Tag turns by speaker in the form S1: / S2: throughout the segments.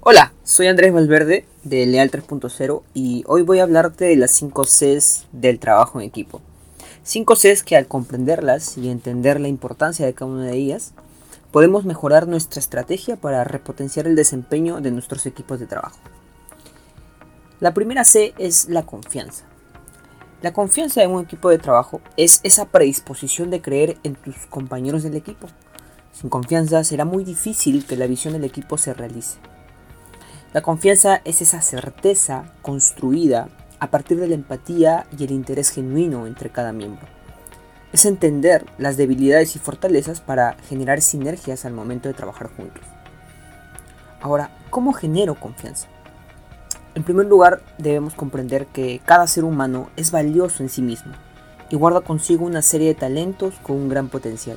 S1: Hola, soy Andrés Valverde de Leal 3.0 y hoy voy a hablarte de las 5 Cs del trabajo en equipo. 5 Cs que al comprenderlas y entender la importancia de cada una de ellas, podemos mejorar nuestra estrategia para repotenciar el desempeño de nuestros equipos de trabajo. La primera C es la confianza. La confianza en un equipo de trabajo es esa predisposición de creer en tus compañeros del equipo. Sin confianza será muy difícil que la visión del equipo se realice. La confianza es esa certeza construida a partir de la empatía y el interés genuino entre cada miembro. Es entender las debilidades y fortalezas para generar sinergias al momento de trabajar juntos. Ahora, ¿cómo genero confianza? En primer lugar, debemos comprender que cada ser humano es valioso en sí mismo y guarda consigo una serie de talentos con un gran potencial.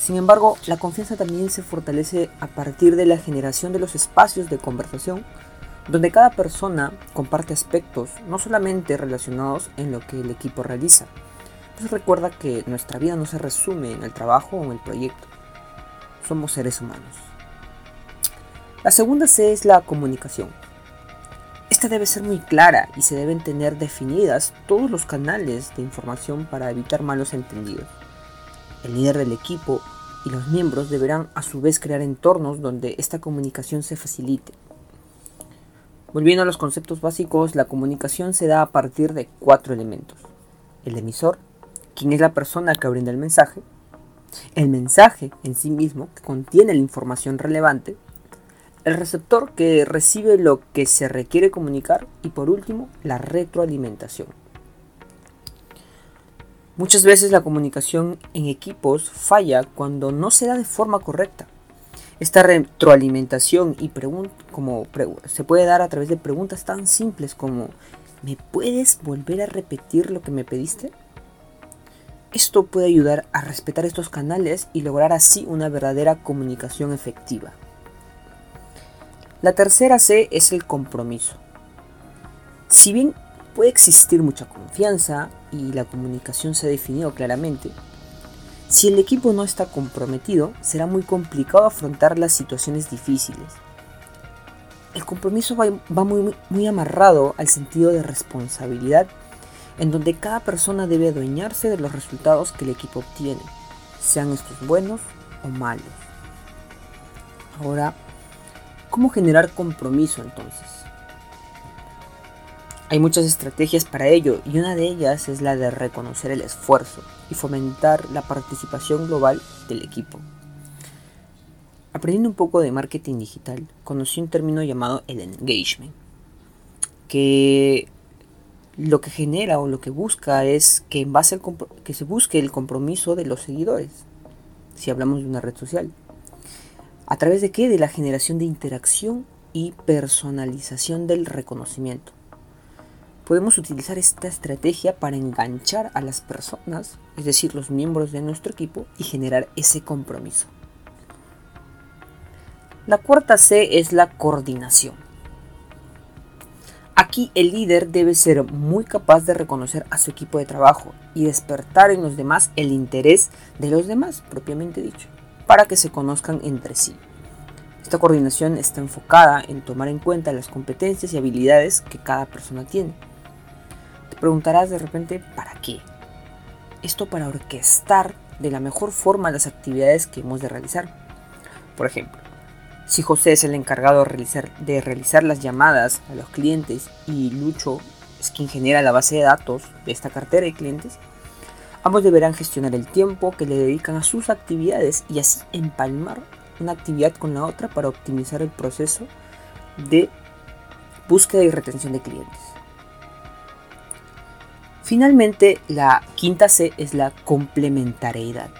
S1: Sin embargo, la confianza también se fortalece a partir de la generación de los espacios de conversación, donde cada persona comparte aspectos no solamente relacionados en lo que el equipo realiza. Pues recuerda que nuestra vida no se resume en el trabajo o en el proyecto. Somos seres humanos. La segunda C es la comunicación. Esta debe ser muy clara y se deben tener definidas todos los canales de información para evitar malos entendidos. El líder del equipo y los miembros deberán a su vez crear entornos donde esta comunicación se facilite. Volviendo a los conceptos básicos, la comunicación se da a partir de cuatro elementos. El emisor, quien es la persona que brinda el mensaje, el mensaje en sí mismo, que contiene la información relevante, el receptor que recibe lo que se requiere comunicar y por último la retroalimentación. Muchas veces la comunicación en equipos falla cuando no se da de forma correcta. Esta retroalimentación y como se puede dar a través de preguntas tan simples como ¿me puedes volver a repetir lo que me pediste? Esto puede ayudar a respetar estos canales y lograr así una verdadera comunicación efectiva. La tercera C es el compromiso. Si bien puede existir mucha confianza y la comunicación se ha definido claramente, si el equipo no está comprometido, será muy complicado afrontar las situaciones difíciles. El compromiso va, muy, muy amarrado al sentido de responsabilidad, en donde cada persona debe adueñarse de los resultados que el equipo obtiene, sean estos buenos o malos. Ahora, ¿cómo generar compromiso entonces? Hay muchas estrategias para ello y una de ellas es la de reconocer el esfuerzo y fomentar la participación global del equipo. Aprendiendo un poco de marketing digital, conocí un término llamado el engagement, que lo que genera o lo que busca es que en base que se busque el compromiso de los seguidores, si hablamos de una red social. ¿A través de qué? De la generación de interacción y personalización del reconocimiento podemos utilizar esta estrategia para enganchar a las personas, es decir, los miembros de nuestro equipo, y generar ese compromiso. La cuarta C es la coordinación. Aquí el líder debe ser muy capaz de reconocer a su equipo de trabajo y despertar en los demás el interés de los demás, propiamente dicho, para que se conozcan entre sí. Esta coordinación está enfocada en tomar en cuenta las competencias y habilidades que cada persona tiene preguntarás de repente, ¿para qué? Esto para orquestar de la mejor forma las actividades que hemos de realizar. Por ejemplo, si José es el encargado de realizar, las llamadas a los clientes y Lucho es quien genera la base de datos de esta cartera de clientes, ambos deberán gestionar el tiempo que le dedican a sus actividades y así empalmar una actividad con la otra para optimizar el proceso de búsqueda y retención de clientes. Finalmente, la quinta C es la complementariedad.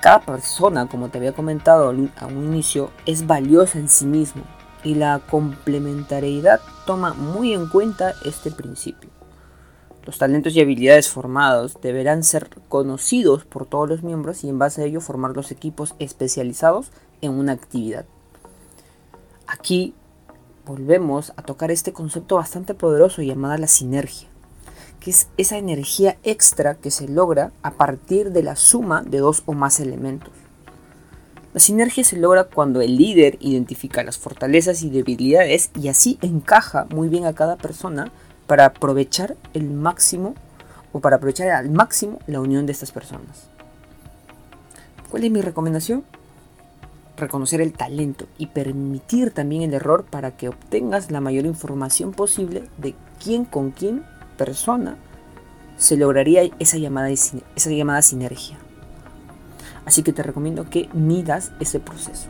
S1: Cada persona, como te había comentado a un inicio, es valiosa en sí mismo y la complementariedad toma muy en cuenta este principio. Los talentos y habilidades formados deberán ser conocidos por todos los miembros y en base a ello formar los equipos especializados en una actividad. Aquí volvemos a tocar este concepto bastante poderoso llamado la sinergia que es esa energía extra que se logra a partir de la suma de dos o más elementos. La sinergia se logra cuando el líder identifica las fortalezas y debilidades y así encaja muy bien a cada persona para aprovechar el máximo o para aprovechar al máximo la unión de estas personas. ¿Cuál es mi recomendación? Reconocer el talento y permitir también el error para que obtengas la mayor información posible de quién con quién persona se lograría esa llamada, esa llamada sinergia. Así que te recomiendo que midas ese proceso.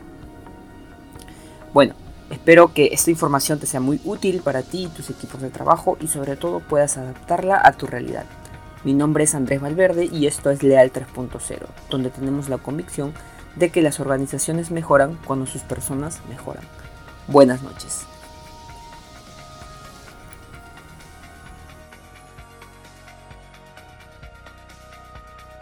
S1: Bueno, espero que esta información te sea muy útil para ti y tus equipos de trabajo y sobre todo puedas adaptarla a tu realidad. Mi nombre es Andrés Valverde y esto es Leal 3.0, donde tenemos la convicción de que las organizaciones mejoran cuando sus personas mejoran. Buenas noches.